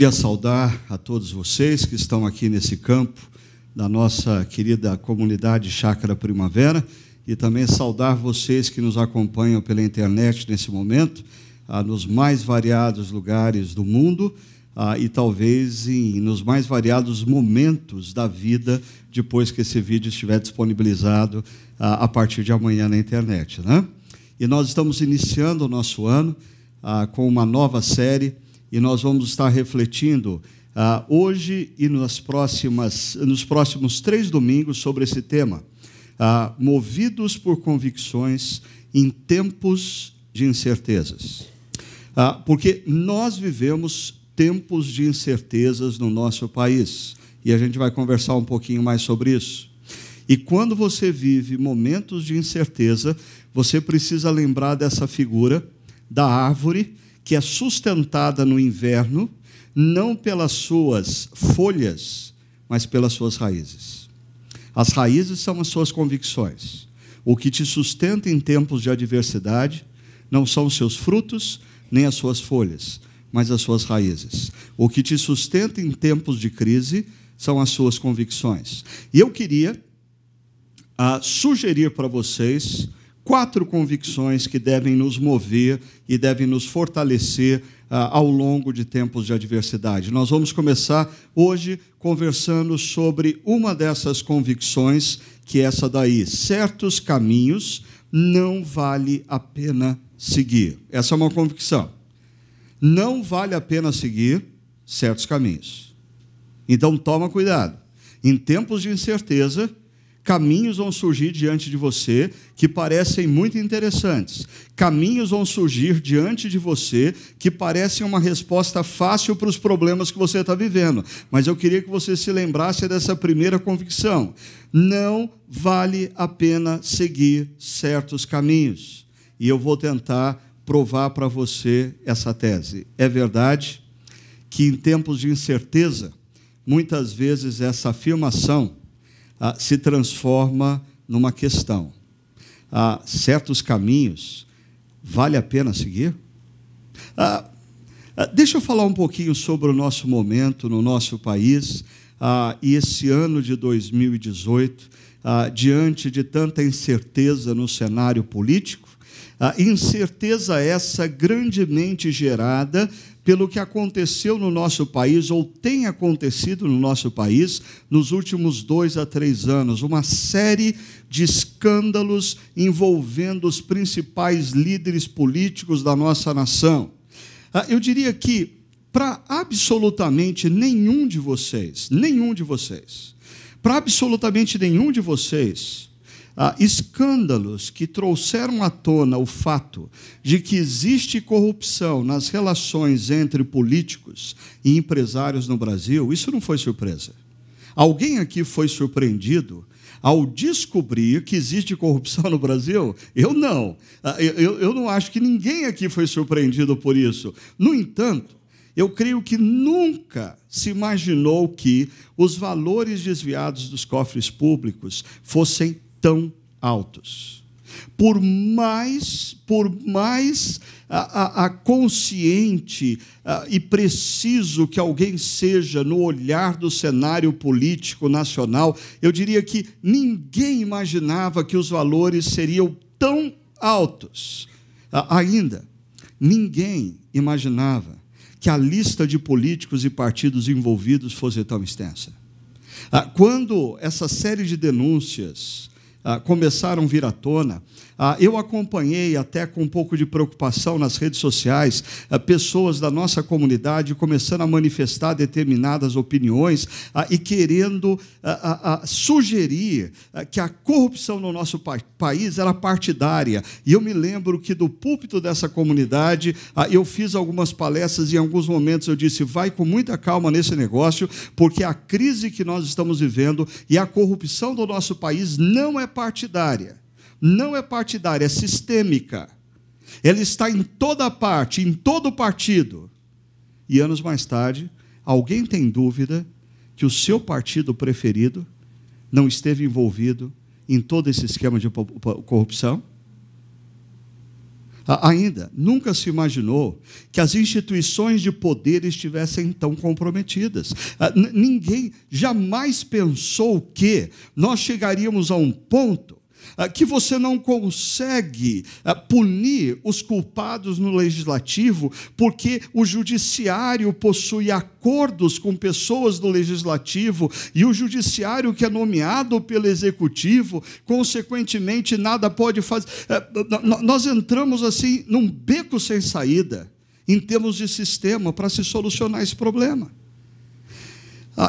Queria saudar a todos vocês que estão aqui nesse campo da nossa querida comunidade Chácara Primavera e também saudar vocês que nos acompanham pela internet nesse momento, ah, nos mais variados lugares do mundo ah, e talvez nos mais variados momentos da vida depois que esse vídeo estiver disponibilizado ah, a partir de amanhã na internet. Né? E nós estamos iniciando o nosso ano com uma nova série e nós vamos estar refletindo ah, hoje e nas próximas, nos próximos três domingos sobre esse tema, ah, movidos por convicções em tempos de incertezas. Ah, porque nós vivemos tempos de incertezas no nosso país e a gente vai conversar um pouquinho mais sobre isso. E quando você vive momentos de incerteza, você precisa lembrar dessa figura da árvore que é sustentada no inverno, não pelas suas folhas, mas pelas suas raízes. As raízes são as suas convicções. O que te sustenta em tempos de adversidade não são os seus frutos, nem as suas folhas, mas as suas raízes. O que te sustenta em tempos de crise são as suas convicções. E eu queria a sugerir para vocês quatro convicções que devem nos mover e devem nos fortalecer ah, ao longo de tempos de adversidade. Nós vamos começar hoje conversando sobre uma dessas convicções, que é essa daí: certos caminhos não vale a pena seguir. Essa é uma convicção. Não vale a pena seguir certos caminhos. Então toma cuidado. Em tempos de incerteza, caminhos vão surgir diante de você que parecem muito interessantes. Caminhos vão surgir diante de você que parecem uma resposta fácil para os problemas que você está vivendo. Mas eu queria que você se lembrasse dessa primeira convicção. Não vale a pena seguir certos caminhos. E eu vou tentar provar para você essa tese. É verdade que em tempos de incerteza, muitas vezes essa afirmação ah, se transforma numa questão. Ah, certos caminhos vale a pena seguir? Ah, ah, deixa eu falar um pouquinho sobre o nosso momento no nosso país ah, e esse ano de 2018, ah, diante de tanta incerteza no cenário político, incerteza essa grandemente gerada pelo que aconteceu no nosso país, ou tem acontecido no nosso país, nos últimos dois a três anos. Uma série de escândalos envolvendo os principais líderes políticos da nossa nação. Ah, eu diria que, para absolutamente nenhum de vocês, nenhum de vocês, para absolutamente nenhum de vocês, ah, escândalos que trouxeram à tona o fato de que existe corrupção nas relações entre políticos e empresários no Brasil, isso não foi surpresa. Alguém aqui foi surpreendido ao descobrir que existe corrupção no Brasil? Eu não. Ah, eu, eu não acho que ninguém aqui foi surpreendido por isso. No entanto, eu creio que nunca se imaginou que os valores desviados dos cofres públicos fossem tão altos. Por mais, por mais a, a, a consciente a, e preciso que alguém seja no olhar do cenário político nacional, eu diria que ninguém imaginava que os valores seriam tão altos. ainda, ninguém imaginava que a lista de políticos e partidos envolvidos fosse tão extensa. Quando essa série de denúncias ah, começaram a vir à tona. Ah, eu acompanhei, até com um pouco de preocupação nas redes sociais, ah, pessoas da nossa comunidade começando a manifestar determinadas opiniões ah, e querendo sugerir que a corrupção no nosso pa país era partidária. E eu me lembro que do púlpito dessa comunidade eu fiz algumas palestras e em alguns momentos eu disse: vai com muita calma nesse negócio, porque a crise que nós estamos vivendo e a corrupção do nosso país não é partidária. Não é partidária, é sistêmica. Ela está em toda parte, em todo partido. E anos mais tarde, alguém tem dúvida que o seu partido preferido não esteve envolvido em todo esse esquema de corrupção? Ainda, nunca se imaginou que as instituições de poder estivessem tão comprometidas. Ah, ninguém jamais pensou que nós chegaríamos a um ponto que você não consegue ah, punir os culpados no legislativo, porque o judiciário possui acordos com pessoas do legislativo e o judiciário que é nomeado pelo executivo, consequentemente, nada pode fazer. Ah, nós entramos assim num beco sem saída em termos de sistema para se solucionar esse problema.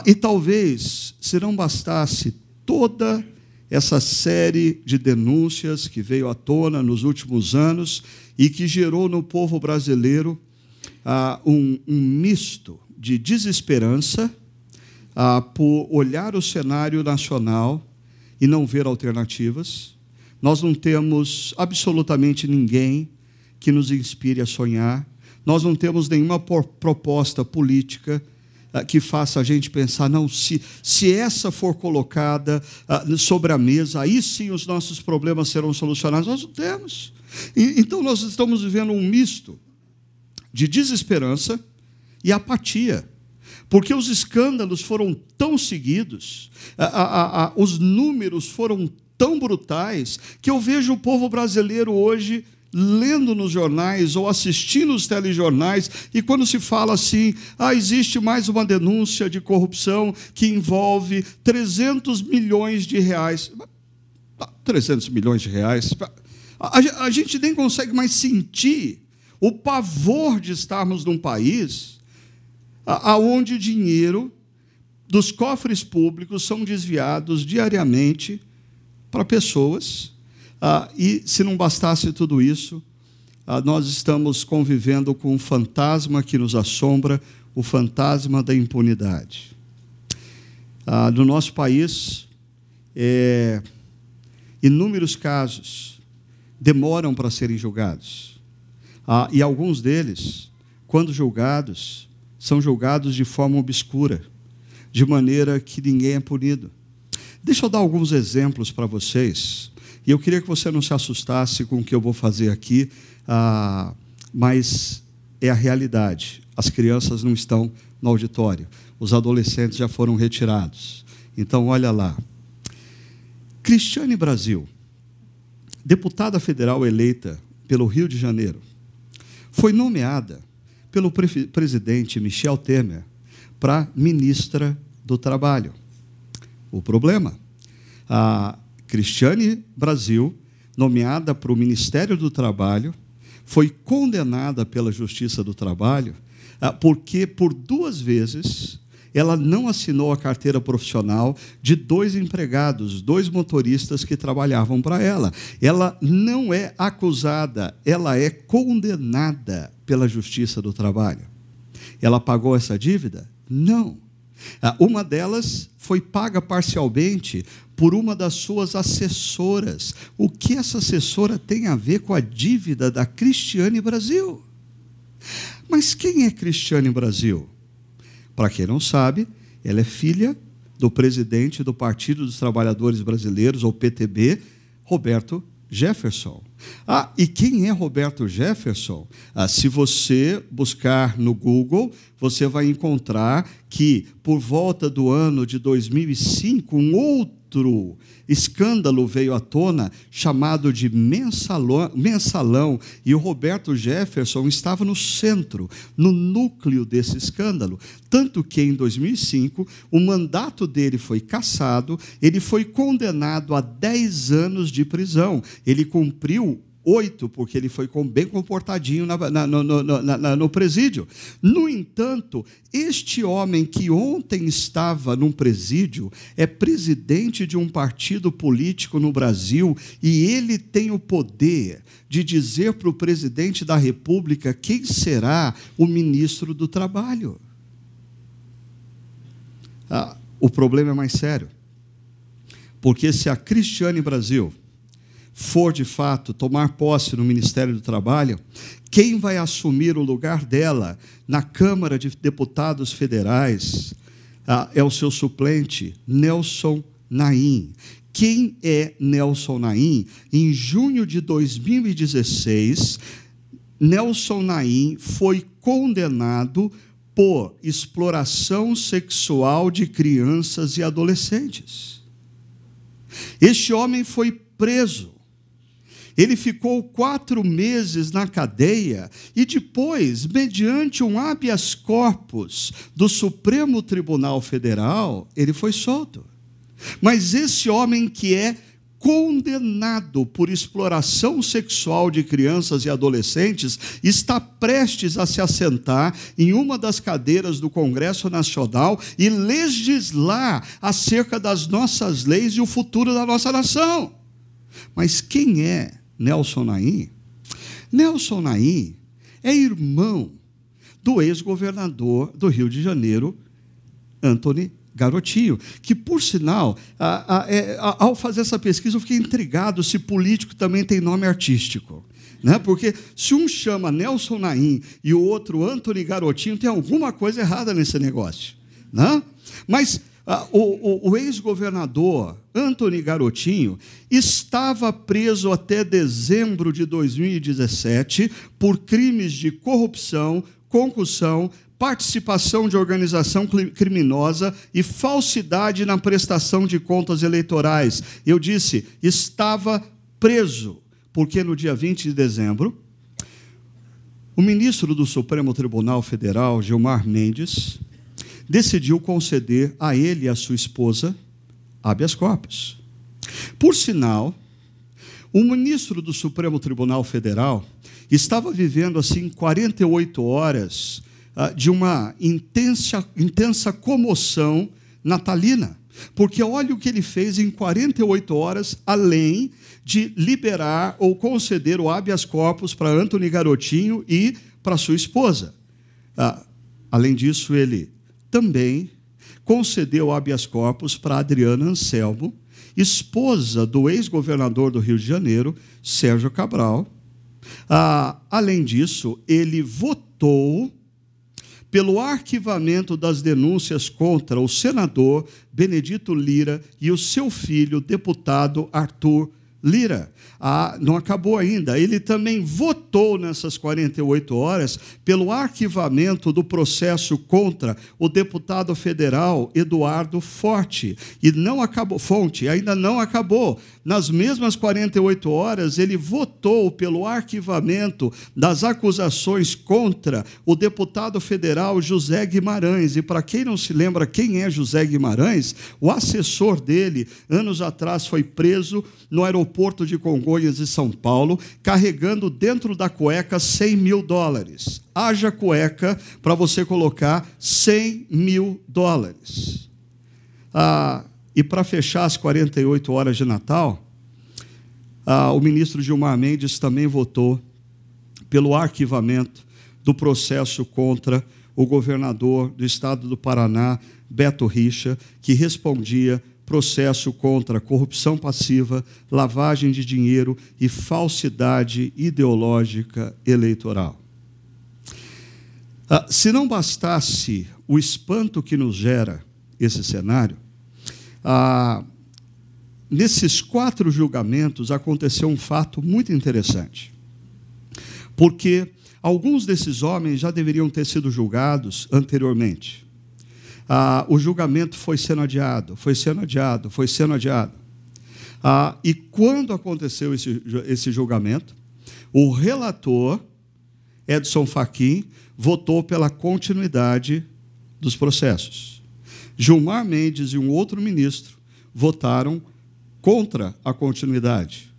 e talvez, se não bastasse toda essa série de denúncias que veio à tona nos últimos anos e que gerou no povo brasileiro ah, um, um, misto de desesperança ah, por olhar o cenário nacional e não ver alternativas. Nós não temos absolutamente ninguém que nos inspire a sonhar, nós não temos nenhuma proposta política que faça a gente pensar, não, se, se essa for colocada uh, sobre a mesa, aí sim os nossos problemas serão solucionados. Nós não temos. Então nós estamos vivendo um misto de desesperança e apatia. Porque os escândalos foram tão seguidos, a, a, os números foram tão brutais, que eu vejo o povo brasileiro hoje lendo nos jornais ou assistindo os telejornais, e quando se fala assim, ah, existe mais uma denúncia de corrupção que envolve 300 milhões de reais. 300 milhões de reais. A gente nem consegue mais sentir o pavor de estarmos num país aonde dinheiro dos cofres públicos são desviados diariamente para pessoas ah, e se não bastasse tudo isso, ah, nós estamos convivendo com um fantasma que nos assombra, o fantasma da impunidade. Ah, no nosso país, é, inúmeros casos demoram para serem julgados. Ah, e alguns deles, quando julgados, são julgados de forma obscura, de maneira que ninguém é punido. Deixa eu dar alguns exemplos para vocês e eu queria que você não se assustasse com o que eu vou fazer aqui, ah, mas é a realidade. As crianças não estão no auditório, os adolescentes já foram retirados. Então, olha lá. Cristiane Brasil, deputada federal eleita pelo Rio de Janeiro, foi nomeada pelo pre presidente Michel Temer para ministra do Trabalho. O problema? A Cristiane Brasil, nomeada para o Ministério do Trabalho, foi condenada pela Justiça do Trabalho ah, porque, por duas vezes, ela não assinou a carteira profissional de dois empregados, dois motoristas que trabalhavam para ela. Ela não é acusada, ela é condenada pela Justiça do Trabalho. Ela pagou essa dívida? Não. Ah, uma delas foi paga parcialmente por uma das suas assessoras. O que essa assessora tem a ver com a dívida da Cristiane Brasil? Mas quem é Cristiane Brasil? Para quem não sabe, ela é filha do presidente do Partido dos Trabalhadores Brasileiros, ou PTB, Roberto Jefferson. Ah, e quem é Roberto Jefferson? Ah, se você buscar no Google, você vai encontrar que, por volta do ano de 2005, um outro escândalo veio à tona, chamado de mensalão, mensalão, e o Roberto Jefferson estava no centro, no núcleo desse escândalo. Tanto que, em 2005, o mandato dele foi cassado, ele foi condenado a 10 anos de prisão. Ele cumpriu oito, porque ele foi bem comportadinho na, na, no, no, na, no presídio. No entanto, este homem que ontem estava num presídio é presidente de um partido político no Brasil e ele tem o poder de dizer para o presidente da República quem será o ministro do Trabalho. Ah, o problema é mais sério. Porque se a Cristiane Brasil for de fato tomar posse no Ministério do Trabalho, quem vai assumir o lugar dela na Câmara de Deputados Federais ah, é o seu suplente, Nelson Naim. Quem é Nelson Naim? Em junho de 2016, Nelson Naim foi condenado por exploração sexual de crianças e adolescentes. Este homem foi preso. Ele ficou quatro meses na cadeia e depois, mediante um habeas corpus do Supremo Tribunal Federal, ele foi solto. Mas esse homem que é condenado por exploração sexual de crianças e adolescentes, está prestes a se assentar em uma das cadeiras do Congresso Nacional e legislar acerca das nossas leis e o futuro da nossa nação. Mas quem é Nelson Naim? Nelson Naim é irmão do ex-governador do Rio de Janeiro, Anthony garotinho, que, por sinal, a, a, é, a, ao fazer essa pesquisa, eu fiquei intrigado se político também tem nome artístico. Né? Porque se um chama Nelson Naim e o outro Anthony Garotinho, tem alguma coisa errada nesse negócio. Né? Mas o, o, o ex-governador Anthony Garotinho estava preso até dezembro de 2017 por crimes de corrupção, concussão, participação de organização criminosa e falsidade na prestação de contas eleitorais. Eu disse, estava preso, porque no dia 20 de dezembro, o ministro do Supremo Tribunal Federal, Gilmar Mendes, decidiu conceder a ele e a sua esposa habeas corpus. Por sinal, o ministro do Supremo Tribunal Federal estava vivendo assim 48 horas ah, de uma intensa, intensa comoção natalina. Porque olha o que ele fez em 48 horas, além de liberar ou conceder o habeas corpus para Antony Garotinho e para sua esposa. Ah, além disso, ele também concedeu habeas corpus para Adriana Anselmo, esposa do ex-governador do Rio de Janeiro, Sérgio Cabral. Ah, além disso, ele votou pelo arquivamento das denúncias contra o senador Benedito Lira e o seu filho, deputado Arthur Lira. Ah, não acabou ainda. Ele também votou nessas 48 horas pelo arquivamento do processo contra o deputado federal Eduardo Forte. E não acabou, Fonte, ainda não acabou. Nas mesmas 48 horas, ele votou pelo arquivamento das acusações contra o deputado federal José Guimarães. E para quem não se lembra quem é José Guimarães, o assessor dele, anos atrás, foi preso no aeroporto de Congonhas e São Paulo, carregando dentro da cueca 100 mil dólares. Haja cueca para você colocar 100 mil dólares. Ah, e para fechar as 48 horas de Natal, ah, o ministro Gilmar Mendes também votou pelo arquivamento do processo contra o governador do estado do Paraná, Beto Richa, que respondia processo contra corrupção passiva, lavagem de dinheiro e falsidade ideológica eleitoral. Ah, se não bastasse o espanto que nos gera esse cenário, ah, nesses quatro julgamentos aconteceu um fato muito interessante. Porque alguns desses homens já deveriam ter sido julgados anteriormente ah, o julgamento foi sendo adiado, foi sendo adiado, foi sendo adiado. Ah, e quando aconteceu esse, esse julgamento, o relator, Edson Fachin, votou pela continuidade dos processos. Gilmar Mendes e um outro ministro votaram contra a continuidade.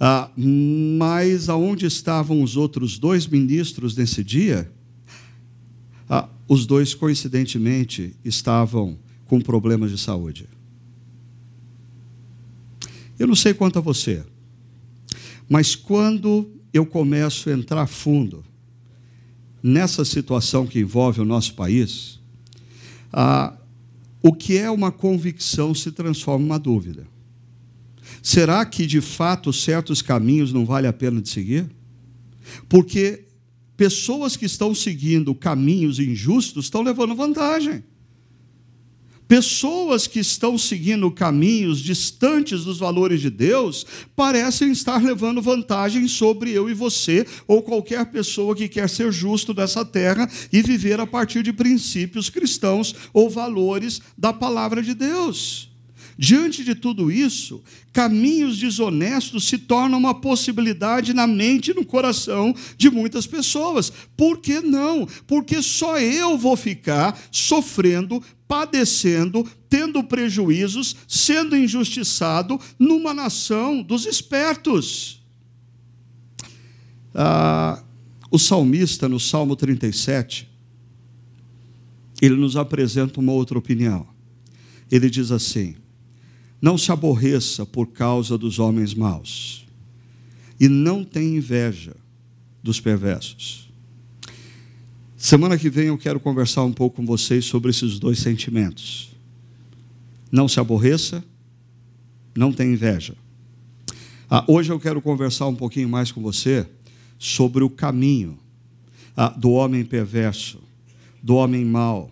Ah, mas aonde estavam os outros dois ministros nesse dia? Ah, os dois, coincidentemente, estavam com problemas de saúde. Eu não sei quanto a você, mas quando eu começo a entrar fundo nessa situação que envolve o nosso país, ah, o que é uma convicção se transforma em uma dúvida. Será que de fato certos caminhos não vale a pena de seguir? Porque pessoas que estão seguindo caminhos injustos estão levando vantagem. Pessoas que estão seguindo caminhos distantes dos valores de Deus parecem estar levando vantagem sobre eu e você, ou qualquer pessoa que quer ser justo nessa terra e viver a partir de princípios cristãos ou valores da palavra de Deus. Diante de tudo isso, caminhos desonestos se tornam uma possibilidade na mente e no coração de muitas pessoas. Por que não? Porque só eu vou ficar sofrendo, padecendo, tendo prejuízos, sendo injustiçado numa nação dos espertos. Ah, o salmista, no Salmo 37, ele nos apresenta uma outra opinião. Ele diz assim: não se aborreça por causa dos homens maus, e não tenha inveja dos perversos. Semana que vem eu quero conversar um pouco com vocês sobre esses dois sentimentos. Não se aborreça, não tenha inveja. Ah, hoje eu quero conversar um pouquinho mais com você sobre o caminho ah, do homem perverso, do homem mau,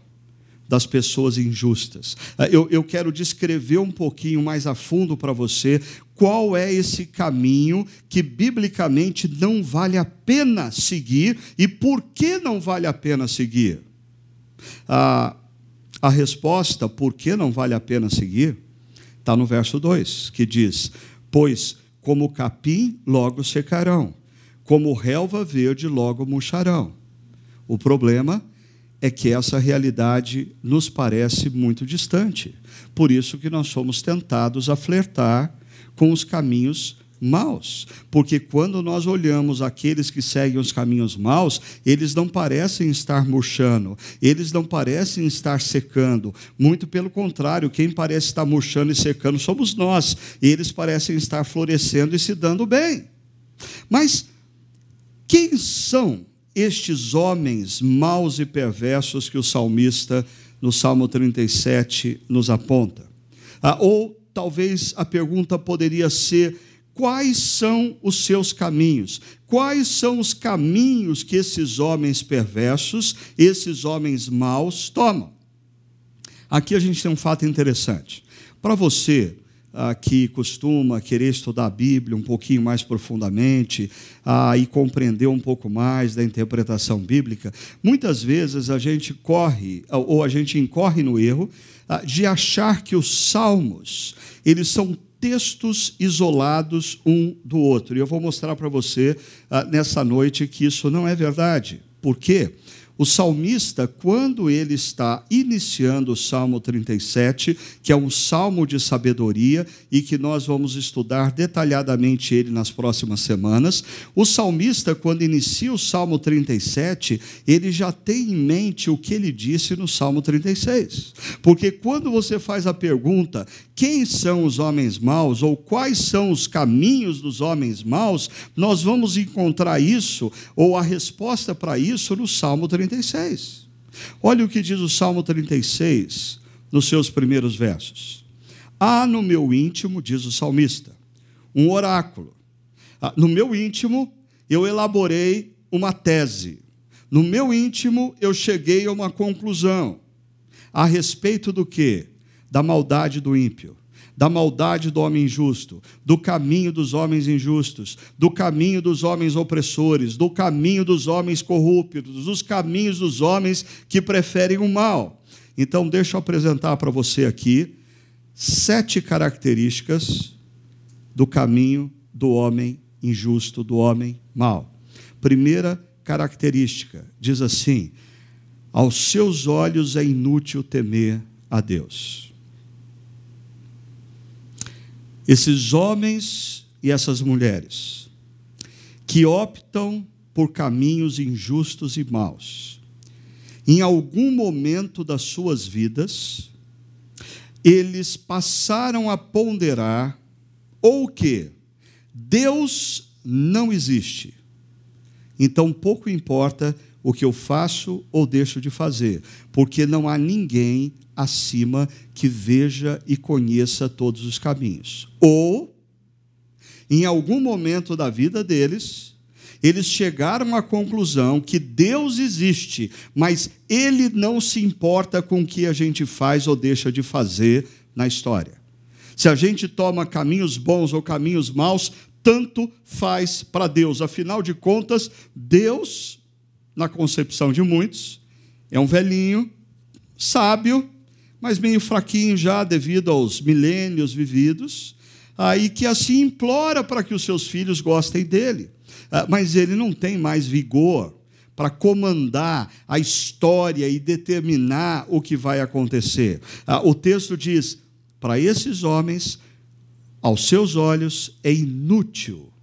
das pessoas injustas. Ah, eu, eu quero descrever um pouquinho mais a fundo para você qual é esse caminho que biblicamente não vale a pena seguir e por que não vale a pena seguir. A, resposta, por que não vale a pena seguir, está no verso 2, que diz: Pois como capim logo secarão, como relva verde logo murcharão. O problema é que essa realidade nos parece muito distante. Por isso que nós somos tentados a flertar com os caminhos maus, porque quando nós olhamos aqueles que seguem os caminhos maus, eles não parecem estar murchando, eles não parecem estar secando, muito pelo contrário, quem parece estar murchando e secando somos nós, eles parecem estar florescendo e se dando bem. Mas quem são estes homens maus e perversos que o salmista, no Salmo 37, nos aponta? Ah, ou talvez a pergunta poderia ser: quais são os seus caminhos? Quais são os caminhos que esses homens perversos, esses homens maus tomam? Aqui a gente tem um fato interessante. Para você ah, que costuma querer estudar a Bíblia um pouquinho mais profundamente ah, e compreender um pouco mais da interpretação bíblica, muitas vezes a gente corre, ou a gente incorre no erro ah, de achar que os salmos, eles são textos isolados um do outro. E eu vou mostrar para você ah, nessa noite que isso não é verdade. Por quê? O salmista, quando ele está iniciando o Salmo 37, que é um salmo de sabedoria e que nós vamos estudar detalhadamente ele nas próximas semanas, o salmista, quando inicia o Salmo 37, ele já tem em mente o que ele disse no Salmo 36. Porque quando você faz a pergunta, quem são os homens maus ou quais são os caminhos dos homens maus, nós vamos encontrar isso, ou a resposta para isso, no Salmo 36. Olha o que diz o Salmo 36, nos seus primeiros versos. Há no meu íntimo, diz o salmista, um oráculo. Ah, no meu íntimo, eu elaborei uma tese. No meu íntimo, eu cheguei a uma conclusão. A respeito do que? Da maldade do ímpio, da maldade do homem injusto, do caminho dos homens injustos, do caminho dos homens opressores, do caminho dos homens corruptos, dos caminhos dos homens que preferem o mal. Então, deixa eu apresentar para você aqui sete características do caminho do homem injusto, do homem mau. Primeira característica, diz assim: aos seus olhos é inútil temer a Deus. Esses homens e essas mulheres que optam por caminhos injustos e maus, em algum momento das suas vidas, eles passaram a ponderar ou que Deus não existe. Então pouco importa o que eu faço ou deixo de fazer, porque não há ninguém acima que veja e conheça todos os caminhos. Ou, em algum momento da vida deles, eles chegaram à conclusão que Deus existe, mas Ele não se importa com o que a gente faz ou deixa de fazer na história. Se a gente toma caminhos bons ou caminhos maus, tanto faz para Deus. Afinal de contas, Deus, na concepção de muitos, é um velhinho, sábio, mas meio fraquinho já devido aos milênios vividos, aí que assim implora para que os seus filhos gostem dele. Ah, mas ele não tem mais vigor para comandar a história e determinar o que vai acontecer. Ah, o texto diz: para esses homens, aos seus olhos, é inútil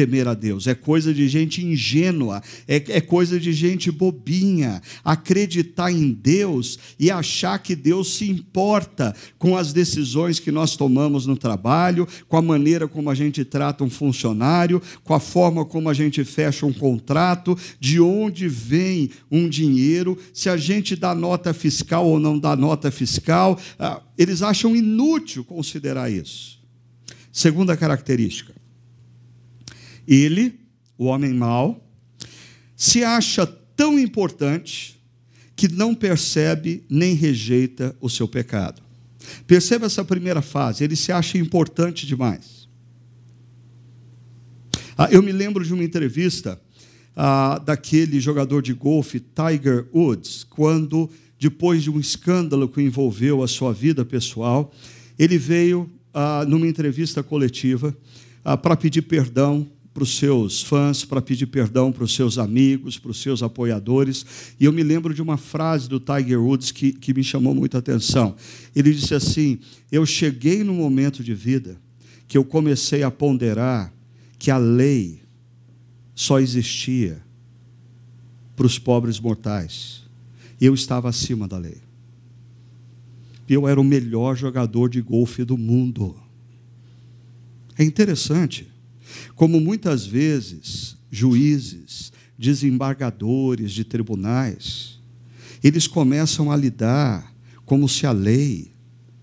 temer a Deus, é coisa de gente ingênua, é, é, coisa de gente bobinha. Acreditar em Deus e achar que Deus se importa com as decisões que nós tomamos no trabalho, com a maneira como a gente trata um funcionário, com a forma como a gente fecha um contrato, de onde vem um dinheiro, se a gente dá nota fiscal ou não dá nota fiscal. Ah, eles acham inútil considerar isso. Segunda característica ele, o homem mau, se acha tão importante que não percebe nem rejeita o seu pecado. Perceba essa primeira fase, ele se acha importante demais. Ah, eu me lembro de uma entrevista ah, daquele jogador de golfe, Tiger Woods, quando, depois de um escândalo que envolveu a sua vida pessoal, ele veio ah, numa entrevista coletiva ah, para pedir perdão para os seus fãs, para pedir perdão para os seus amigos, para os seus apoiadores. E eu me lembro de uma frase do Tiger Woods que, que me chamou muita atenção. Ele disse assim: Eu cheguei num momento de vida que eu comecei a ponderar que a lei só existia para os pobres mortais. Eu estava acima da lei. Eu era o melhor jogador de golfe do mundo. É interessante como muitas vezes juízes, desembargadores de tribunais, eles começam a lidar como se a lei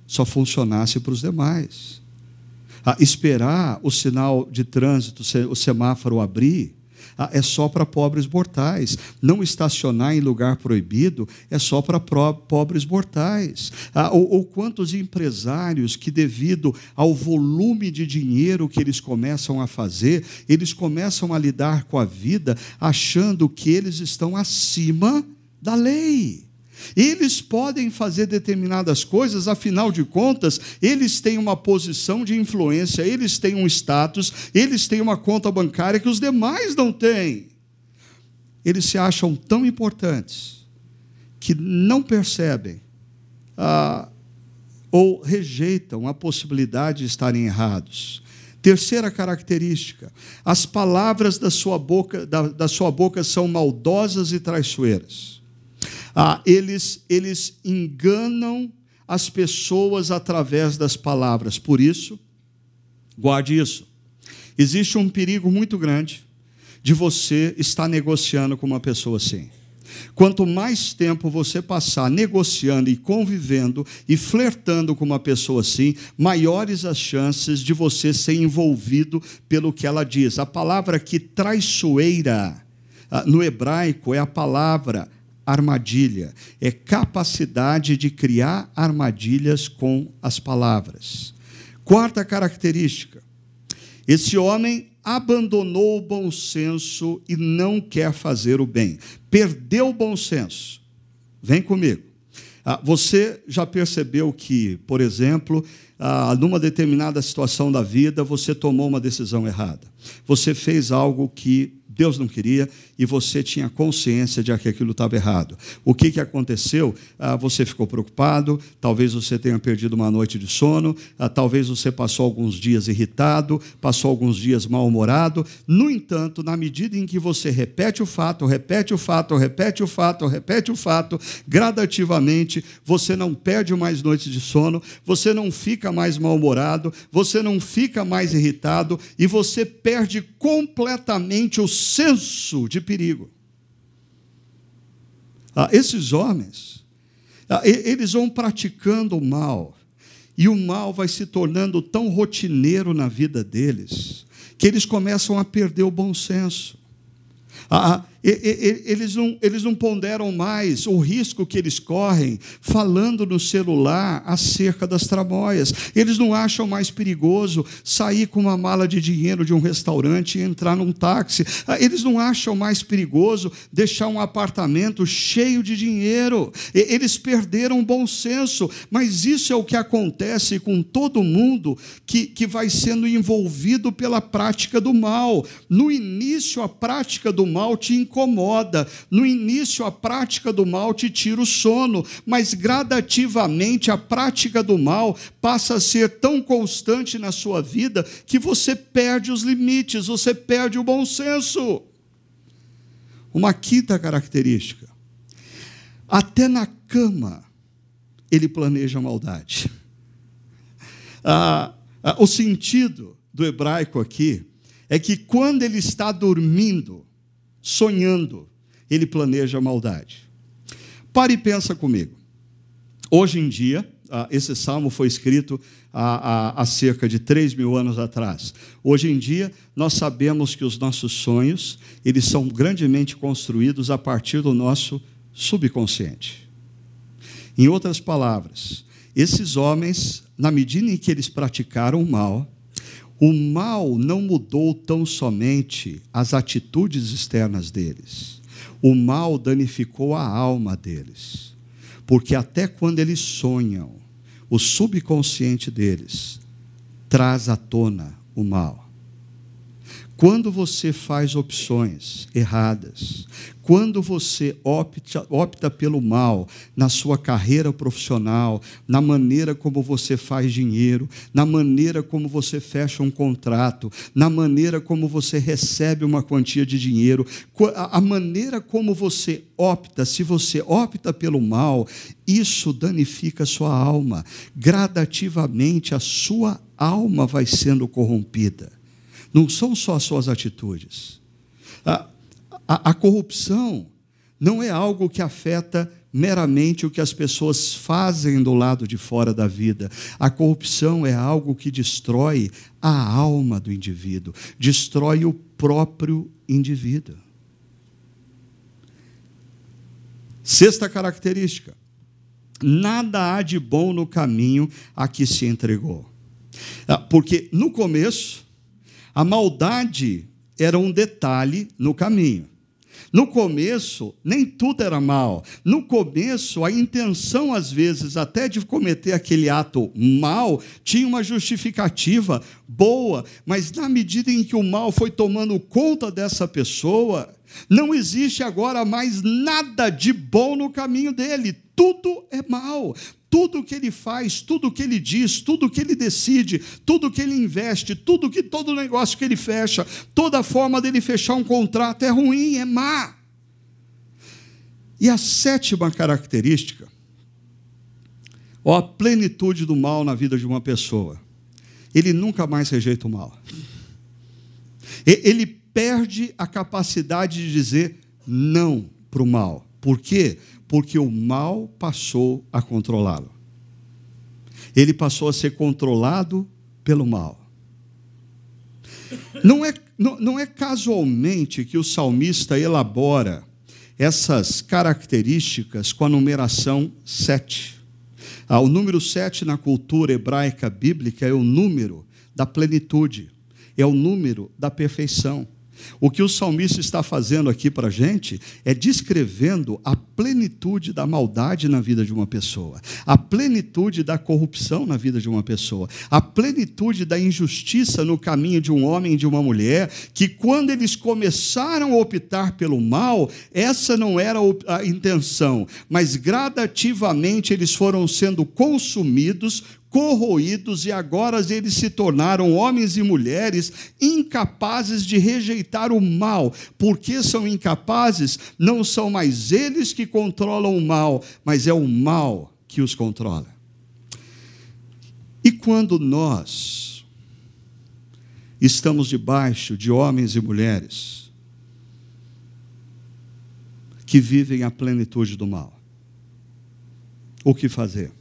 só funcionasse para os demais. A esperar o sinal de trânsito, o semáforo abrir, é só para pobres mortais. Não estacionar em lugar proibido é só para pobres mortais. Ah, ou, ou quantos empresários que, devido ao volume de dinheiro que eles começam a fazer, eles começam a lidar com a vida achando que eles estão acima da lei. Eles podem fazer determinadas coisas, afinal de contas, eles têm uma posição de influência, eles têm um status, eles têm uma conta bancária que os demais não têm. Eles se acham tão importantes que não percebem ah, ou rejeitam a possibilidade de estarem errados. Terceira característica: as palavras da sua boca, da, da sua boca são maldosas e traiçoeiras ah, eles, eles enganam as pessoas através das palavras. Por isso, guarde isso. Existe um perigo muito grande de você estar negociando com uma pessoa assim. Quanto mais tempo você passar negociando e convivendo e flertando com uma pessoa assim, maiores as chances de você ser envolvido pelo que ela diz. A palavra que traiçoeira ah, no hebraico é a palavra armadilha, é capacidade de criar armadilhas com as palavras. Quarta característica: esse homem abandonou o bom senso e não quer fazer o bem. Perdeu o bom senso. Vem comigo. Ah, você já percebeu que, por exemplo, ah, numa determinada situação da vida, você tomou uma decisão errada. Você fez algo que Deus não queria e você tinha consciência de que aquilo estava errado. O que, que aconteceu? Ah, você ficou preocupado, talvez você tenha perdido uma noite de sono, ah, talvez você passou alguns dias irritado, passou alguns dias mal-humorado. No entanto, na medida em que você repete o fato, repete o fato, repete o fato, repete o fato, gradativamente, você não perde mais noites de sono, você não fica mais mal-humorado, você não fica mais irritado e você perde completamente o senso de perigo. Ah, esses homens, ah, eles vão praticando o mal, e o mal vai se tornando tão rotineiro na vida deles, que eles começam a perder o bom senso. Ah, eles não, eles não ponderam mais o risco que eles correm falando no celular acerca das tramóias. Eles não acham mais perigoso sair com uma mala de dinheiro de um restaurante e entrar num táxi. Ah, eles não acham mais perigoso deixar um apartamento cheio de dinheiro. Eles perderam o bom senso, mas isso é o que acontece com todo mundo que, que vai sendo envolvido pela prática do mal. No início, a prática do mal te incomoda. No início, a prática do mal te tira o sono, mas gradativamente a prática do mal passa a ser tão constante na sua vida que você perde os limites, você perde o bom senso. Uma quinta característica: até na cama ele planeja maldade. Ah, ah, o sentido do hebraico aqui é que quando ele está dormindo, sonhando, ele planeja maldade. Pare e pensa comigo. Hoje em dia, ah, esse salmo foi escrito há, há, cerca de 3 mil anos atrás. Hoje em dia, nós sabemos que os nossos sonhos, eles são grandemente construídos a partir do nosso subconsciente. Em outras palavras, esses homens, na medida em que eles praticaram o mal, o mal não mudou tão somente as atitudes externas deles, o mal danificou a alma deles, porque até quando eles sonham, o subconsciente deles traz à tona o mal. Quando você faz opções erradas, quando você opta, opta pelo mal na sua carreira profissional, na maneira como você faz dinheiro, na maneira como você fecha um contrato, na maneira como você recebe uma quantia de dinheiro, a maneira como você opta, se você opta pelo mal, isso danifica a sua alma. Gradativamente a sua alma vai sendo corrompida não são só as suas atitudes. A, a, a corrupção não é algo que afeta meramente o que as pessoas fazem do lado de fora da vida. A corrupção é algo que destrói a alma do indivíduo, destrói o próprio indivíduo. Sexta característica: nada há de bom no caminho a que se entregou. Ah, porque no começo, a maldade era um detalhe no caminho. No começo, nem tudo era mal. No começo, a intenção, às vezes, até de cometer aquele ato mal, tinha uma justificativa boa, mas na medida em que o mal foi tomando conta dessa pessoa, não existe agora mais nada de bom no caminho dele. Tudo é mal. Tudo que ele faz, tudo que ele diz, tudo que ele decide, tudo que ele investe, tudo que todo negócio que ele fecha, toda forma dele fechar um contrato é ruim, é má. E a sétima característica, ó, a plenitude do mal na vida de uma pessoa. Ele nunca mais rejeita o mal. Ele perde a capacidade de dizer não para o mal. Por quê? Porque o mal passou a controlá-lo. Ele passou a ser controlado pelo mal. Não é, não, não é casualmente que o salmista elabora essas características com a numeração 7. Ah, o número 7 na cultura hebraica bíblica é o número da plenitude, é o número da perfeição. O que o salmista está fazendo aqui para a gente é descrevendo a plenitude da maldade na vida de uma pessoa, a plenitude da corrupção na vida de uma pessoa, a plenitude da injustiça no caminho de um homem e de uma mulher, que quando eles começaram a optar pelo mal, essa não era a intenção, mas gradativamente eles foram sendo consumidos corroídos e agora eles se tornaram homens e mulheres incapazes de rejeitar o mal. Porque são incapazes? Não são mais eles que controlam o mal, mas é o mal que os controla. E quando nós estamos debaixo de homens e mulheres que vivem a plenitude do mal, o que fazer?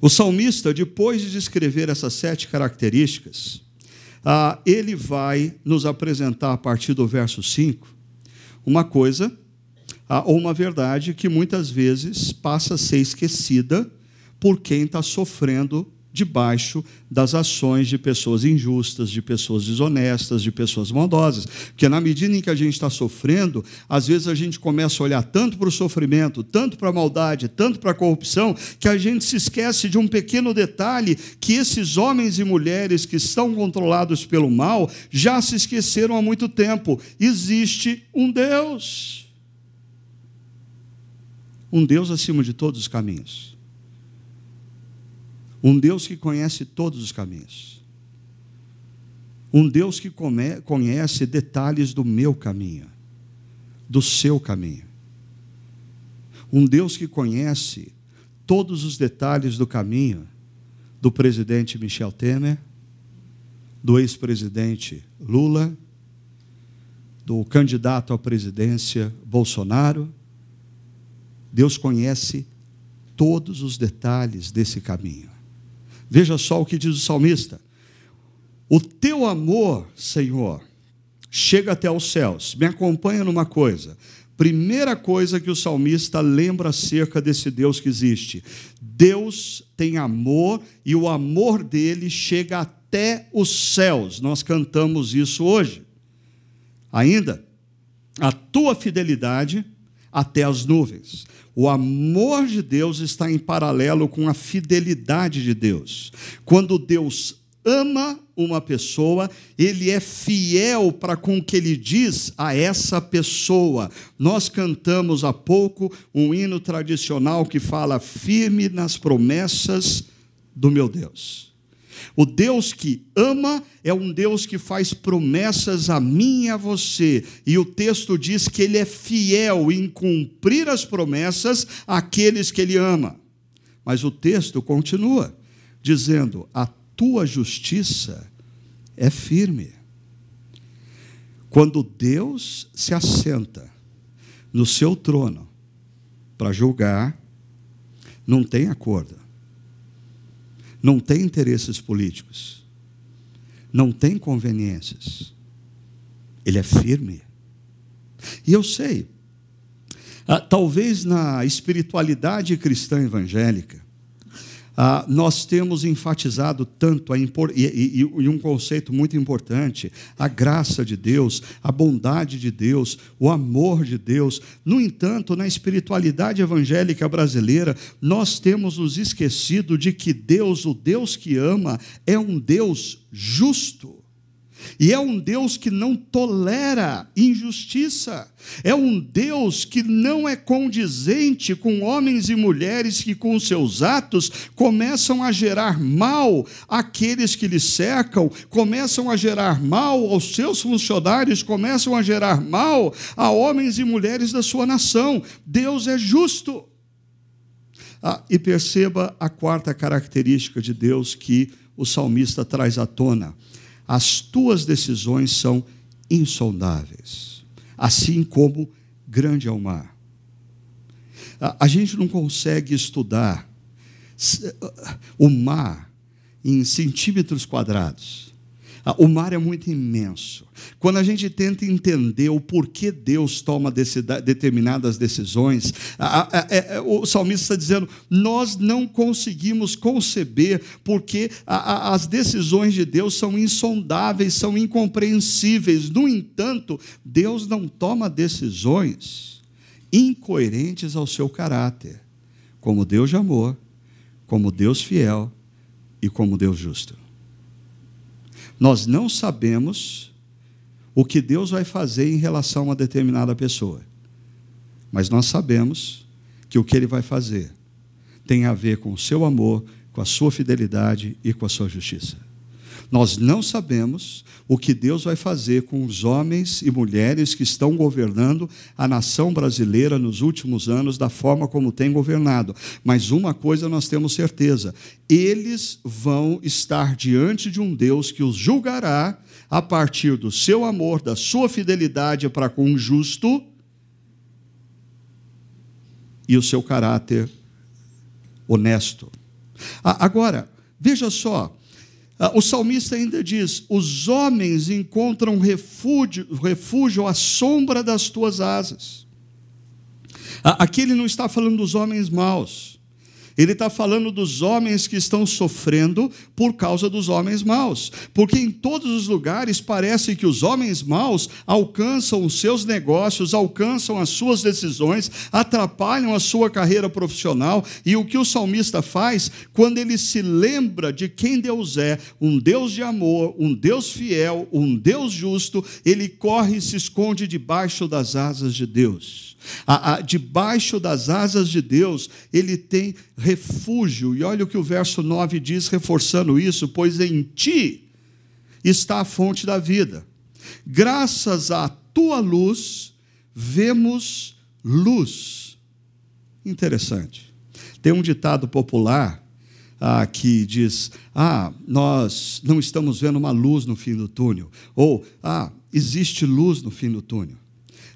O salmista, depois de descrever essas sete características, ah, ele vai nos apresentar, a partir do verso 5, uma coisa, ah, ou uma verdade que muitas vezes passa a ser esquecida por quem está sofrendo debaixo das ações de pessoas injustas, de pessoas desonestas, de pessoas maldosas. Porque na medida em que a gente está sofrendo, às vezes a gente começa a olhar tanto para o sofrimento, tanto para a maldade, tanto para a corrupção, que a gente se esquece de um pequeno detalhe que esses homens e mulheres que estão controlados pelo mal já se esqueceram há muito tempo. Existe um Deus. Um Deus acima de todos os caminhos. Um Deus que conhece todos os caminhos. Um Deus que conhece detalhes do meu caminho, do seu caminho. Um Deus que conhece todos os detalhes do caminho do presidente Michel Temer, do ex-presidente Lula, do candidato à presidência Bolsonaro. Deus conhece todos os detalhes desse caminho. Veja só o que diz o salmista: O teu amor, Senhor, chega até os céus. Me acompanha numa coisa. Primeira coisa que o salmista lembra acerca desse Deus que existe: Deus tem amor e o amor dele chega até os céus. Nós cantamos isso hoje. Ainda, a tua fidelidade até as nuvens. O amor de Deus está em paralelo com a fidelidade de Deus. Quando Deus ama uma pessoa, ele é fiel para com o que ele diz a essa pessoa. Nós cantamos há pouco um hino tradicional que fala firme nas promessas do meu Deus. O Deus que ama é um Deus que faz promessas a mim e a você. E o texto diz que ele é fiel em cumprir as promessas àqueles que ele ama. Mas o texto continua dizendo: a tua justiça é firme. Quando Deus se assenta no seu trono para julgar, não tem acordo não tem interesses políticos, não tem conveniências. Ele é firme. E eu sei, ah, talvez na espiritualidade cristã evangélica, ah, nós temos enfatizado tanto a impor, e, e, e, um conceito muito importante: a graça de Deus, a bondade de Deus, o amor de Deus. No entanto, na espiritualidade evangélica brasileira, nós temos nos esquecido de que Deus, o Deus que ama, é um Deus justo. E é um Deus que não tolera injustiça. É um Deus que não é condizente com homens e mulheres que, com seus atos, começam a gerar mal àqueles que lhe cercam, começam a gerar mal aos seus funcionários, começam a gerar mal a homens e mulheres da sua nação. Deus é justo. Ah, e perceba a quarta característica de Deus que o salmista traz à tona as tuas decisões são insondáveis, assim como grande é o mar. A gente não consegue estudar o mar em centímetros quadrados. Ah, o mar é muito imenso. Quando a gente tenta entender o porquê Deus toma determinadas decisões, é, é, o salmista está dizendo: nós não conseguimos conceber porque as decisões de Deus são insondáveis, são incompreensíveis. No entanto, Deus não toma decisões incoerentes ao seu caráter, como Deus de amor, como Deus fiel e como Deus justo. Nós não sabemos o que Deus vai fazer em relação a uma determinada pessoa, mas nós sabemos que o que Ele vai fazer tem a ver com o seu amor, com a sua fidelidade e com a sua justiça. Nós não sabemos o que Deus vai fazer com os homens e mulheres que estão governando a nação brasileira nos últimos anos da forma como tem governado. Mas uma coisa nós temos certeza: eles vão estar diante de um Deus que os julgará a partir do seu amor, da sua fidelidade para com o justo e o seu caráter honesto. Agora, veja só, o salmista ainda diz: Os homens encontram refúgio, refúgio à sombra das tuas asas. Ah, aqui ele não está falando dos homens maus. Ele está falando dos homens que estão sofrendo por causa dos homens maus. Porque em todos os lugares parece que os homens maus alcançam os seus negócios, alcançam as suas decisões, atrapalham a sua carreira profissional. E o que o salmista faz, quando ele se lembra de quem Deus é, um Deus de amor, um Deus fiel, um Deus justo, ele corre e se esconde debaixo das asas de Deus. A, a, debaixo das asas de Deus, ele tem refúgio. E olha o que o verso 9 diz, reforçando isso: pois em ti está a fonte da vida. Graças à tua luz, vemos luz. Interessante. Tem um ditado popular ah, que diz: Ah, nós não estamos vendo uma luz no fim do túnel. Ou, Ah, existe luz no fim do túnel.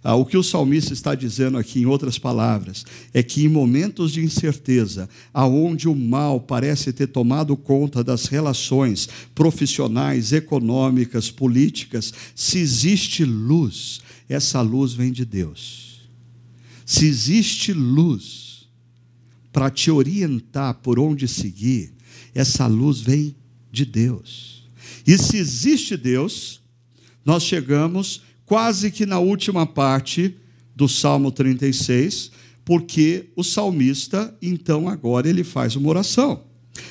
Ah, o que o salmista está dizendo aqui, em outras palavras, é que em momentos de incerteza, aonde o mal parece ter tomado conta das relações profissionais, econômicas, políticas, se existe luz, essa luz vem de Deus. Se existe luz para te orientar por onde seguir, essa luz vem de Deus. E se existe Deus, nós chegamos quase que na última parte do Salmo 36, porque o salmista, então, agora ele faz uma oração.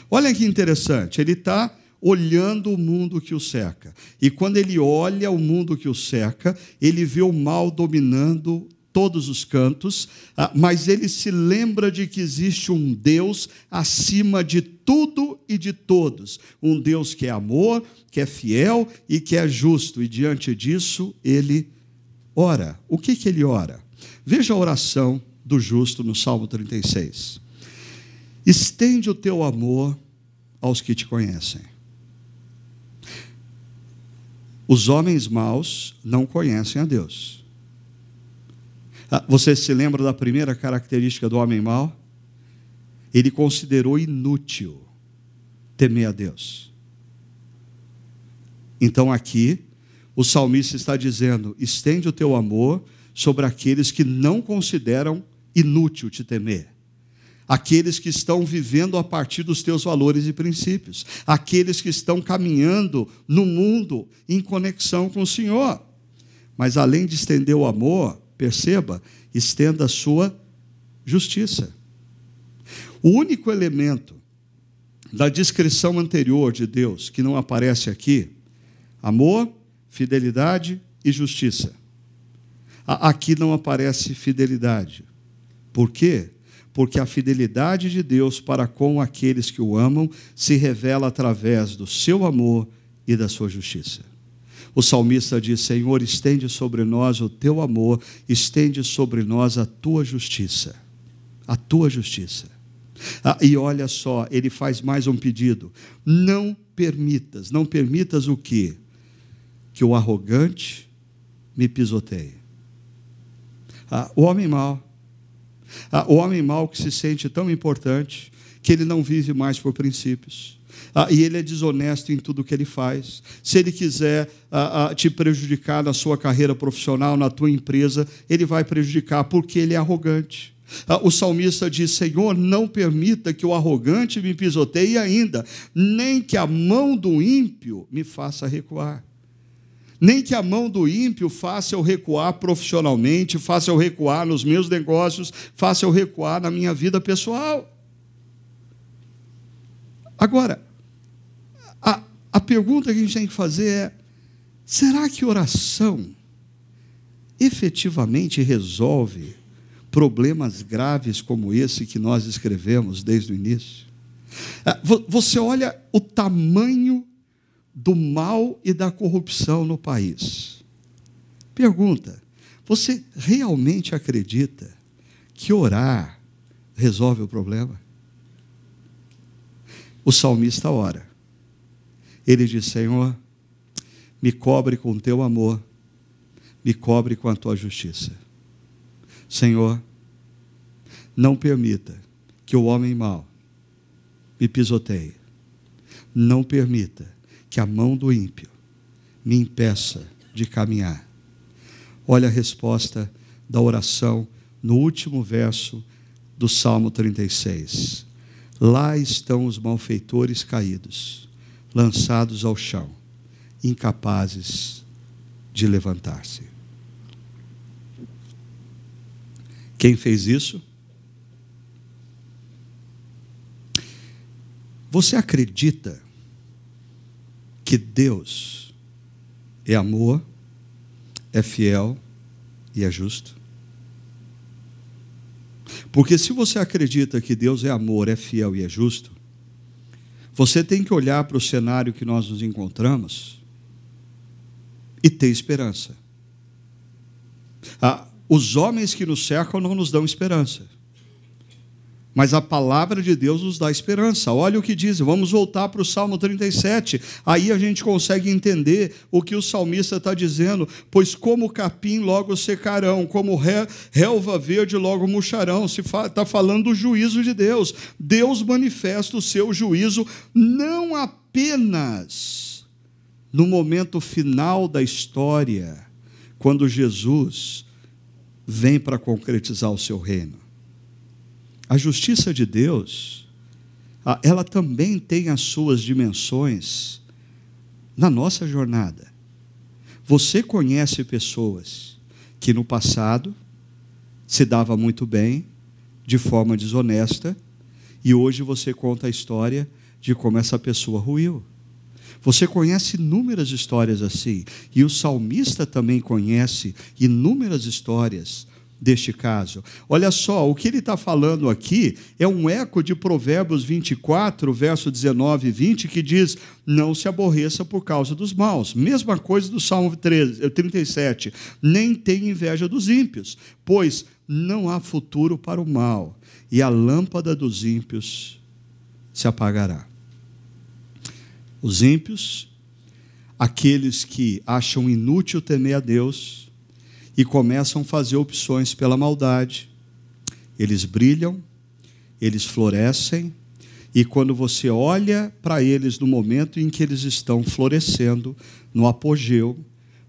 Olha que interessante, ele está olhando o mundo que o cerca. E quando ele olha o mundo que o cerca, ele vê o mal dominando todos os cantos, ah, mas ele se lembra de que existe um Deus acima de tudo e de todos, um Deus que é amor, que é fiel e que é justo, e diante disso ele ora. O que, que ele ora? Veja a oração do justo no Salmo 36. Estende o teu amor aos que te conhecem. Os homens maus não conhecem a Deus. Ah, você se lembra da primeira característica do homem mau? Ele considerou inútil temer a Deus. Então aqui, o salmista está dizendo: estende o teu amor sobre aqueles que não consideram inútil te temer. Aqueles que estão vivendo a partir dos teus valores e princípios, aqueles que estão caminhando no mundo em conexão com o Senhor. Mas além de estender o amor, Perceba, estenda a sua justiça. O único elemento da descrição anterior de Deus que não aparece aqui, amor, fidelidade e justiça. Aqui não aparece fidelidade. Por quê? Porque a fidelidade de Deus para com aqueles que o amam se revela através do seu amor e da sua justiça. O salmista diz: Senhor, estende sobre nós o teu amor, estende sobre nós a tua justiça. A tua justiça. Ah, e olha só, ele faz mais um pedido: não permitas, não permitas o quê? Que o arrogante me pisoteie. Ah, o homem mau, ah, o homem mau que se sente tão importante que ele não vive mais por princípios ah, e ele é desonesto em tudo que ele faz. Se ele quiser ah, ah, te prejudicar na sua carreira profissional, na tua empresa, ele vai prejudicar porque ele é arrogante. Ah, o salmista diz: Senhor, não permita que o arrogante me pisoteie ainda, nem que a mão do ímpio me faça recuar. Nem que a mão do ímpio faça eu recuar profissionalmente, faça eu recuar nos meus negócios, faça eu recuar na minha vida pessoal. Agora, a, pergunta que a gente tem que fazer é: será que oração efetivamente resolve problemas graves como esse que nós escrevemos desde o início? É, você olha o tamanho do mal e da corrupção no país. Pergunta: você realmente acredita que orar resolve o problema? O salmista ora. Ele diz: Senhor, me cobre com o teu amor, me cobre com a tua justiça. Senhor, não permita que o homem mau me pisoteie. Não permita que a mão do ímpio me impeça de caminhar. Olha a resposta da oração no último verso do Salmo 36. Lá estão os malfeitores caídos, lançados ao chão, incapazes de levantar-se. Quem fez isso? Você acredita que Deus é amor, é fiel e é justo? Porque se você acredita que Deus é amor, é fiel e é justo, você tem que olhar para o cenário que nós nos encontramos e ter esperança. Ah, os homens que nos cercam não nos dão esperança. Mas a palavra de Deus nos dá esperança. Olha o que diz, vamos voltar para o Salmo 37. Aí a gente consegue entender o que o salmista está dizendo. Pois como capim logo secarão, como relva verde logo murcharão. Está falando do juízo de Deus. Deus manifesta o seu juízo não apenas no momento final da história, quando Jesus vem para concretizar o seu reino a justiça de Deus, ela também tem as suas dimensões na nossa jornada. Você conhece pessoas que no passado se dava muito bem, de forma desonesta, e hoje você conta a história de como essa pessoa ruiu. Você conhece inúmeras histórias assim, e o salmista também conhece inúmeras histórias deste caso. Olha só, o que ele está falando aqui é um eco de Provérbios 24, verso 19 e 20, que diz: Não se aborreça por causa dos maus. Mesma coisa do Salmo 13, 37. Nem tem inveja dos ímpios, pois não há futuro para o mal, e a lâmpada dos ímpios se apagará. Os ímpios, aqueles que acham inútil temer a Deus, e começam a fazer opções pela maldade. Eles brilham, eles florescem, e quando você olha para eles no momento em que eles estão florescendo, no apogeu,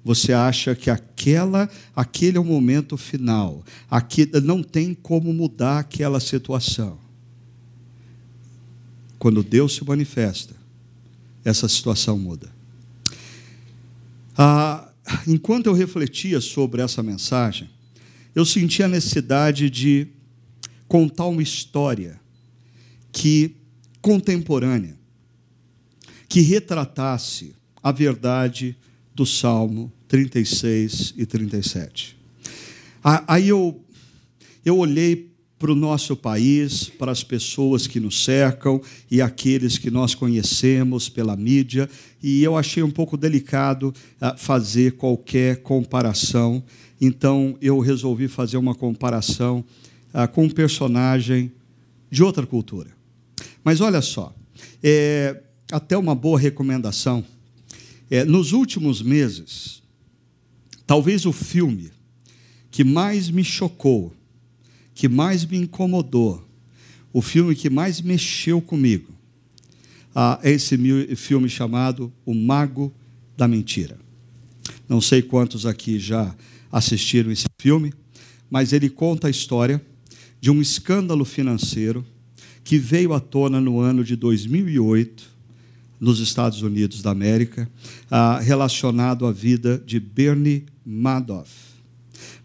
você acha que aquela, aquele é o momento final, aqui não tem como mudar aquela situação. Quando Deus se manifesta, essa situação muda. Ah, enquanto eu refletia sobre essa mensagem, eu senti a necessidade de contar uma história que contemporânea, que retratasse a verdade do Salmo 36 e 37. Aí eu, eu olhei para o nosso país, para as pessoas que nos cercam e aqueles que nós conhecemos pela mídia, e eu achei um pouco delicado uh, fazer qualquer comparação, então eu resolvi fazer uma comparação uh, com um personagem de outra cultura. Mas olha só, é, até uma boa recomendação. É, nos últimos meses, talvez o filme que mais me chocou, que mais me incomodou, o filme que mais mexeu comigo, é esse filme chamado O Mago da Mentira. Não sei quantos aqui já assistiram esse filme, mas ele conta a história de um escândalo financeiro que veio à tona no ano de 2008 nos Estados Unidos da América, ah, relacionado à vida de Bernie Madoff.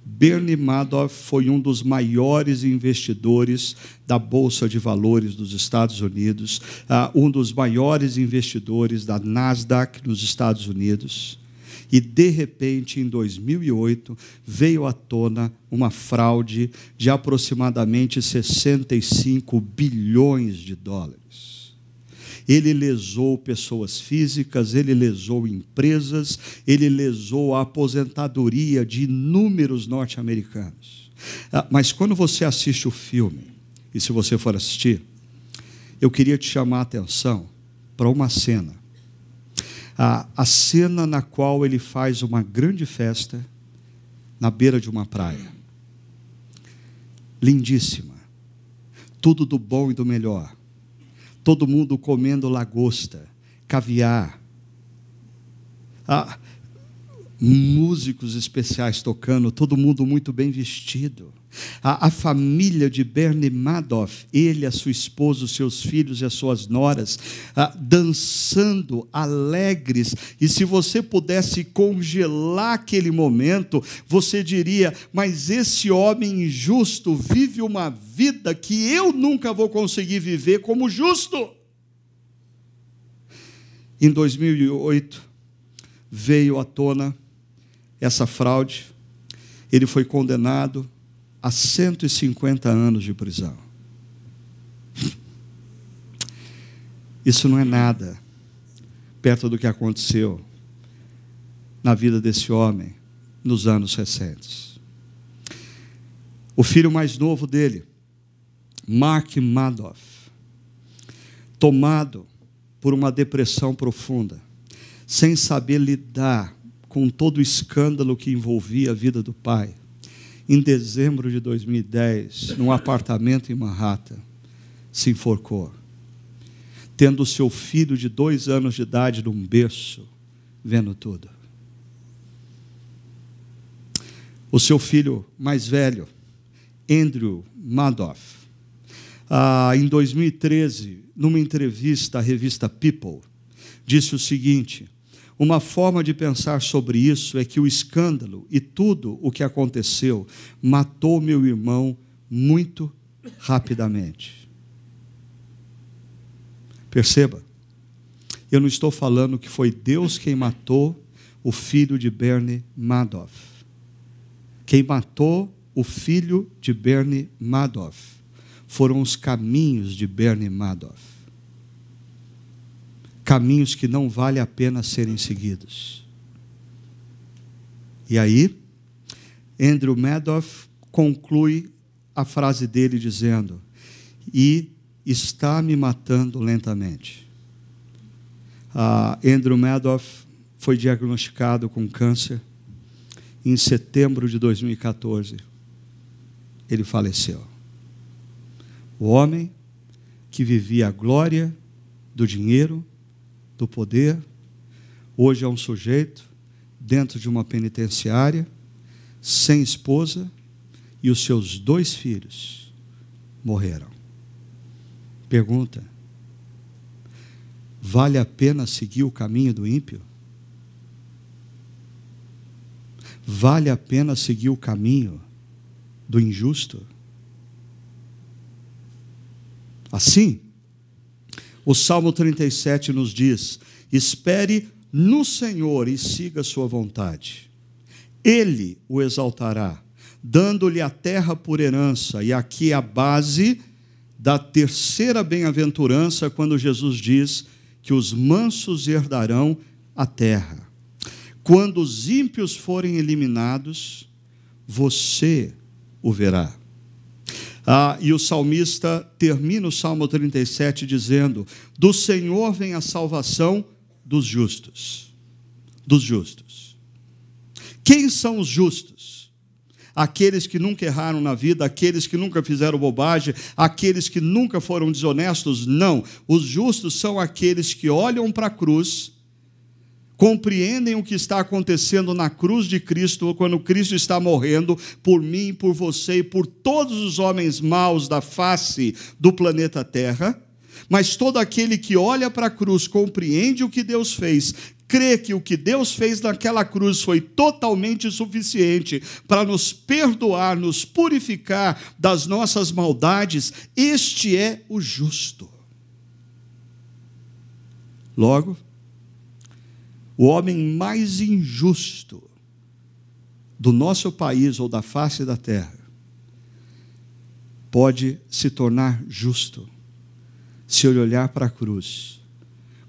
Bernie Madoff foi um dos maiores investidores da Bolsa de Valores dos Estados Unidos, uh, um dos maiores investidores da Nasdaq nos Estados Unidos. E, de repente, em 2008, veio à tona uma fraude de aproximadamente 65 bilhões de dólares ele lesou pessoas físicas, ele lesou empresas, ele lesou a aposentadoria de inúmeros norte-americanos. Ah, mas quando você assiste o filme, e se você for assistir, eu queria te chamar a atenção para uma cena. A, a cena na qual ele faz uma grande festa na beira de uma praia. Lindíssima. Tudo do bom e do melhor todo mundo comendo lagosta, caviar. Ah, músicos especiais tocando, todo mundo muito bem vestido. A, a, família de Bernie Madoff, ele, a sua esposa, os seus filhos e as suas noras, ah, dançando, alegres. E se você pudesse congelar aquele momento, você diria: Mas esse homem injusto vive uma vida que eu nunca vou conseguir viver como justo. Em 2008, veio à tona essa fraude, ele foi condenado a 150 anos de prisão. Isso não é nada perto do que aconteceu na vida desse homem nos anos recentes. O filho mais novo dele, Mark Madoff, tomado por uma depressão profunda, sem saber lidar com todo o escândalo que envolvia a vida do pai, em dezembro de 2010, num apartamento em Manhattan, se enforcou, tendo seu filho de dois anos de idade num berço, vendo tudo. O seu filho mais velho, Andrew Madoff, ah, em 2013, numa entrevista à revista People, disse o seguinte: uma forma de pensar sobre isso é que o escândalo e tudo o que aconteceu matou meu irmão muito rapidamente. Perceba, eu não estou falando que foi Deus quem matou o filho de Bernie Madoff. Quem matou o filho de Bernie Madoff foram os caminhos de Bernie Madoff caminhos que não vale a pena serem seguidos. E aí, Andrew Madoff conclui a frase dele dizendo: E está me matando lentamente. Uh, Andrew Madoff foi diagnosticado com câncer em setembro de 2014. Ele faleceu. O homem que vivia a glória do dinheiro, do poder, hoje é um sujeito dentro de uma penitenciária, sem esposa, e os seus dois filhos morreram. Pergunta: vale a pena seguir o caminho do ímpio? Vale a pena seguir o caminho do injusto? Assim, o Salmo 37 nos diz: espere no Senhor e siga sua vontade. Ele o exaltará, dando-lhe a terra por herança, e aqui é a base da terceira bem-aventurança, quando Jesus diz que os mansos herdarão a terra. Quando os ímpios forem eliminados, você o verá. Ah, e o salmista termina o Salmo 37 dizendo: Do Senhor vem a salvação dos justos. Dos justos. Quem são os justos? Aqueles que nunca erraram na vida, aqueles que nunca fizeram bobagem, aqueles que nunca foram desonestos? Não. Os justos são aqueles que olham para a cruz compreendem o que está acontecendo na cruz de Cristo, quando Cristo está morrendo por mim, por você e por todos os homens maus da face do planeta Terra. Mas todo aquele que olha para a cruz compreende o que Deus fez, crê que o que Deus fez naquela cruz foi totalmente suficiente para nos perdoar, nos purificar das nossas maldades, este é o justo. Logo, o homem mais injusto do nosso país ou da face da terra pode se tornar justo se ele olhar para a cruz,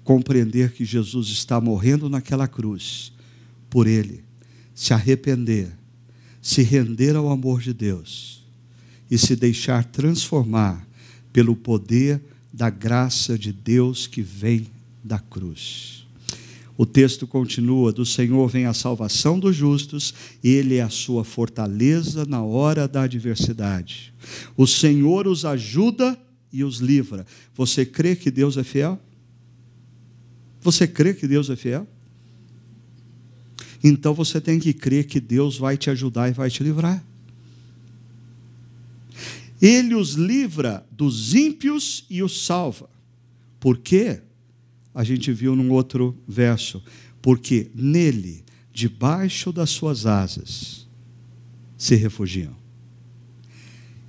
compreender que Jesus está morrendo naquela cruz por ele, se arrepender, se render ao amor de Deus e se deixar transformar pelo poder da graça de Deus que vem da cruz. O texto continua: Do Senhor vem a salvação dos justos, Ele é a sua fortaleza na hora da adversidade. O Senhor os ajuda e os livra. Você crê que Deus é fiel? Você crê que Deus é fiel? Então você tem que crer que Deus vai te ajudar e vai te livrar. Ele os livra dos ímpios e os salva. Por quê? A gente viu num outro verso. Porque nele, debaixo das suas asas, se refugiam.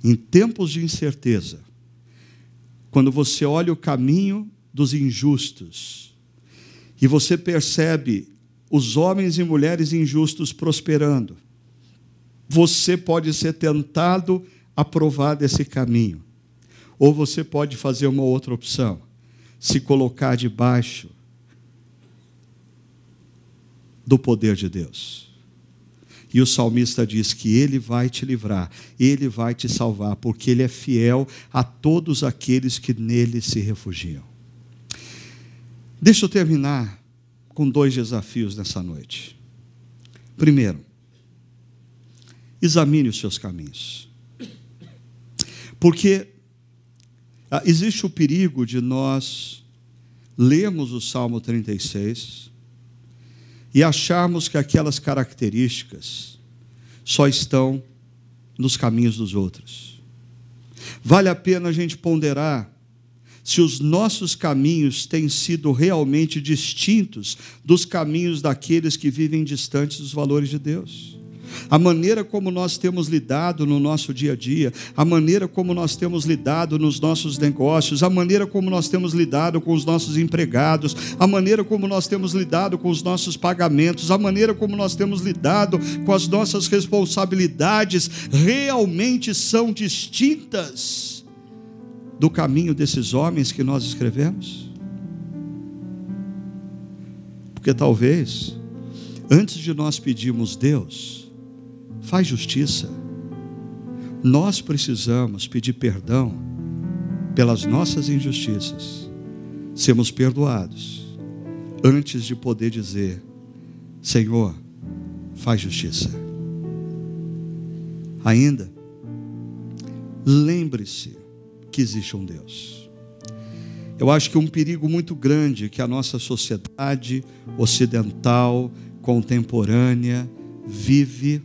Em tempos de incerteza, quando você olha o caminho dos injustos e você percebe os homens e mulheres injustos prosperando, você pode ser tentado a provar desse caminho. Ou você pode fazer uma outra opção, se colocar debaixo do poder de Deus. E o salmista diz que ele vai te livrar, ele vai te salvar, porque ele é fiel a todos aqueles que nele se refugiam. Deixa eu terminar com dois desafios nessa noite. Primeiro, examine os seus caminhos. Porque ah, existe o perigo de nós lermos o Salmo 36 e acharmos que aquelas características só estão nos caminhos dos outros. Vale a pena a gente ponderar se os nossos caminhos têm sido realmente distintos dos caminhos daqueles que vivem distantes dos valores de Deus a maneira como nós temos lidado no nosso dia a dia, a maneira como nós temos lidado nos nossos negócios, a maneira como nós temos lidado com os nossos empregados, a maneira como nós temos lidado com os nossos pagamentos, a maneira como nós temos lidado com as nossas responsabilidades, realmente são distintas do caminho desses homens que nós escrevemos? Porque talvez, antes de nós pedirmos Deus, faz justiça. Nós precisamos pedir perdão pelas nossas injustiças, sermos perdoados, antes de poder dizer: Senhor, faz justiça. Ainda, lembre-se que existe um Deus. Eu acho que um perigo muito grande que a nossa sociedade ocidental, contemporânea, vive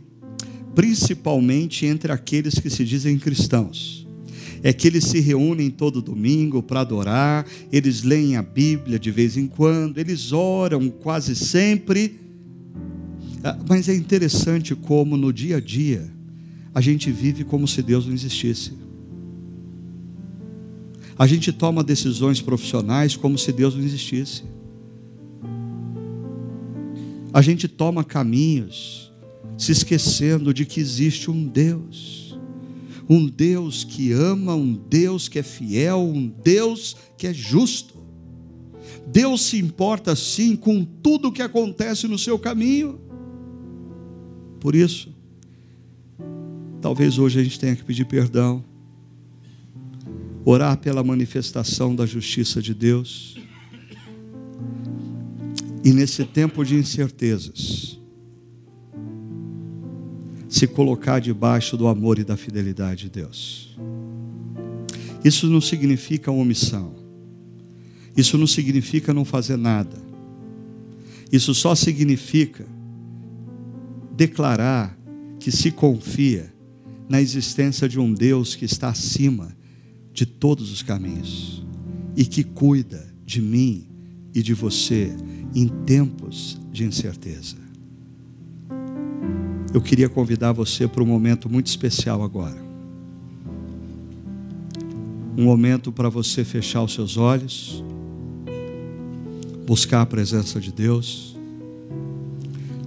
principalmente entre aqueles que se dizem cristãos. É que eles se reúnem todo domingo para adorar, eles leem a Bíblia de vez em quando, eles oram quase sempre. Ah, mas é interessante como no dia a dia a gente vive como se Deus não existisse. A gente toma decisões profissionais como se Deus não existisse. A gente toma caminhos se esquecendo de que existe um Deus, um Deus que ama, um Deus que é fiel, um Deus que é justo. Deus se importa sim com tudo o que acontece no seu caminho. Por isso, talvez hoje a gente tenha que pedir perdão, orar pela manifestação da justiça de Deus. E nesse tempo de incertezas, se colocar debaixo do amor e da fidelidade de Deus. Isso não significa omissão. Isso não significa não fazer nada. Isso só significa declarar que se confia na existência de um Deus que está acima de todos os caminhos e que cuida de mim e de você em tempos de incerteza eu queria convidar você para um momento muito especial agora. Um momento para você fechar os seus olhos, buscar a presença de Deus.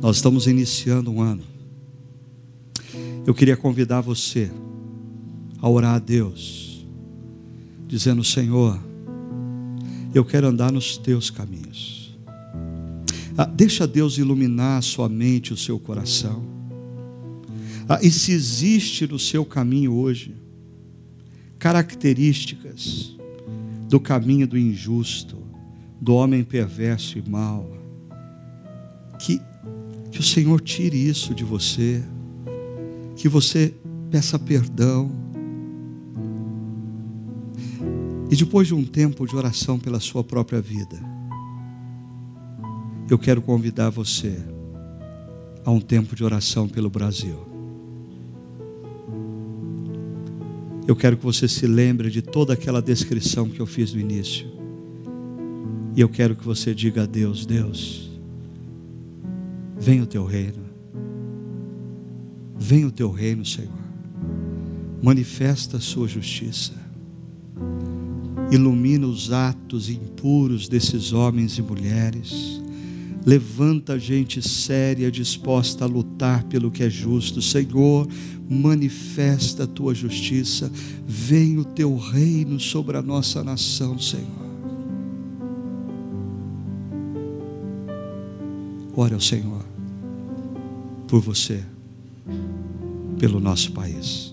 Nós estamos iniciando um ano. Eu queria convidar você a orar a Deus, dizendo: Senhor, eu quero andar nos teus caminhos. Ah, deixa Deus iluminar a sua mente, o seu coração. Ah, e se existe no seu caminho hoje características do caminho do injusto, do homem perverso e mau, que, que o Senhor tire isso de você, que você peça perdão. E depois de um tempo de oração pela sua própria vida, eu quero convidar você a um tempo de oração pelo Brasil. Eu quero que você se lembre de toda aquela descrição que eu fiz no início. E eu quero que você diga a Deus: Deus, venha o teu reino. Venha o teu reino, Senhor. Manifesta a sua justiça. Ilumina os atos impuros desses homens e mulheres Levanta gente séria, disposta a lutar pelo que é justo. Senhor, manifesta a tua justiça. Vem o teu reino sobre a nossa nação, Senhor. Ore ao Senhor por você, pelo nosso país.